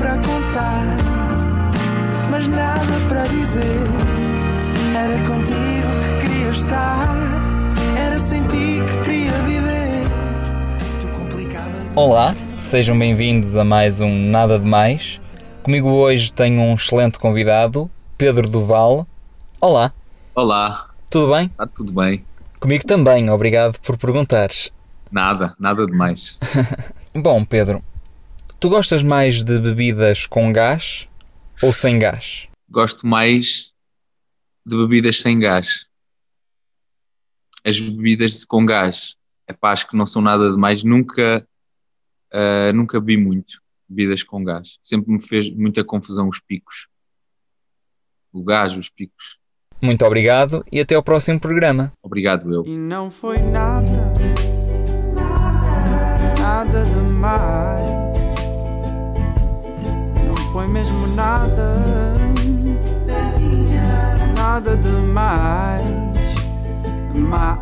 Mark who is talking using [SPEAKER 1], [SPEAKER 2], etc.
[SPEAKER 1] para contar, mas nada para dizer. Era contigo que queria estar, era sem ti que queria viver. Tu complicavas.
[SPEAKER 2] Olá, sejam bem-vindos a mais um Nada de Mais. Comigo hoje tenho um excelente convidado, Pedro Duval. Olá,
[SPEAKER 3] Olá,
[SPEAKER 2] tudo bem?
[SPEAKER 3] está tudo bem?
[SPEAKER 2] Comigo também, obrigado por perguntares.
[SPEAKER 3] Nada, nada demais.
[SPEAKER 2] Bom, Pedro, tu gostas mais de bebidas com gás ou sem gás?
[SPEAKER 3] Gosto mais de bebidas sem gás. As bebidas com gás, é pá, acho que não são nada demais. Nunca, ah, nunca bebi muito bebidas com gás. Sempre me fez muita confusão os picos. O gás, os picos.
[SPEAKER 2] Muito obrigado e até ao próximo programa.
[SPEAKER 3] Obrigado, eu.
[SPEAKER 1] E não foi nada foi mesmo nada, nada demais. Ma-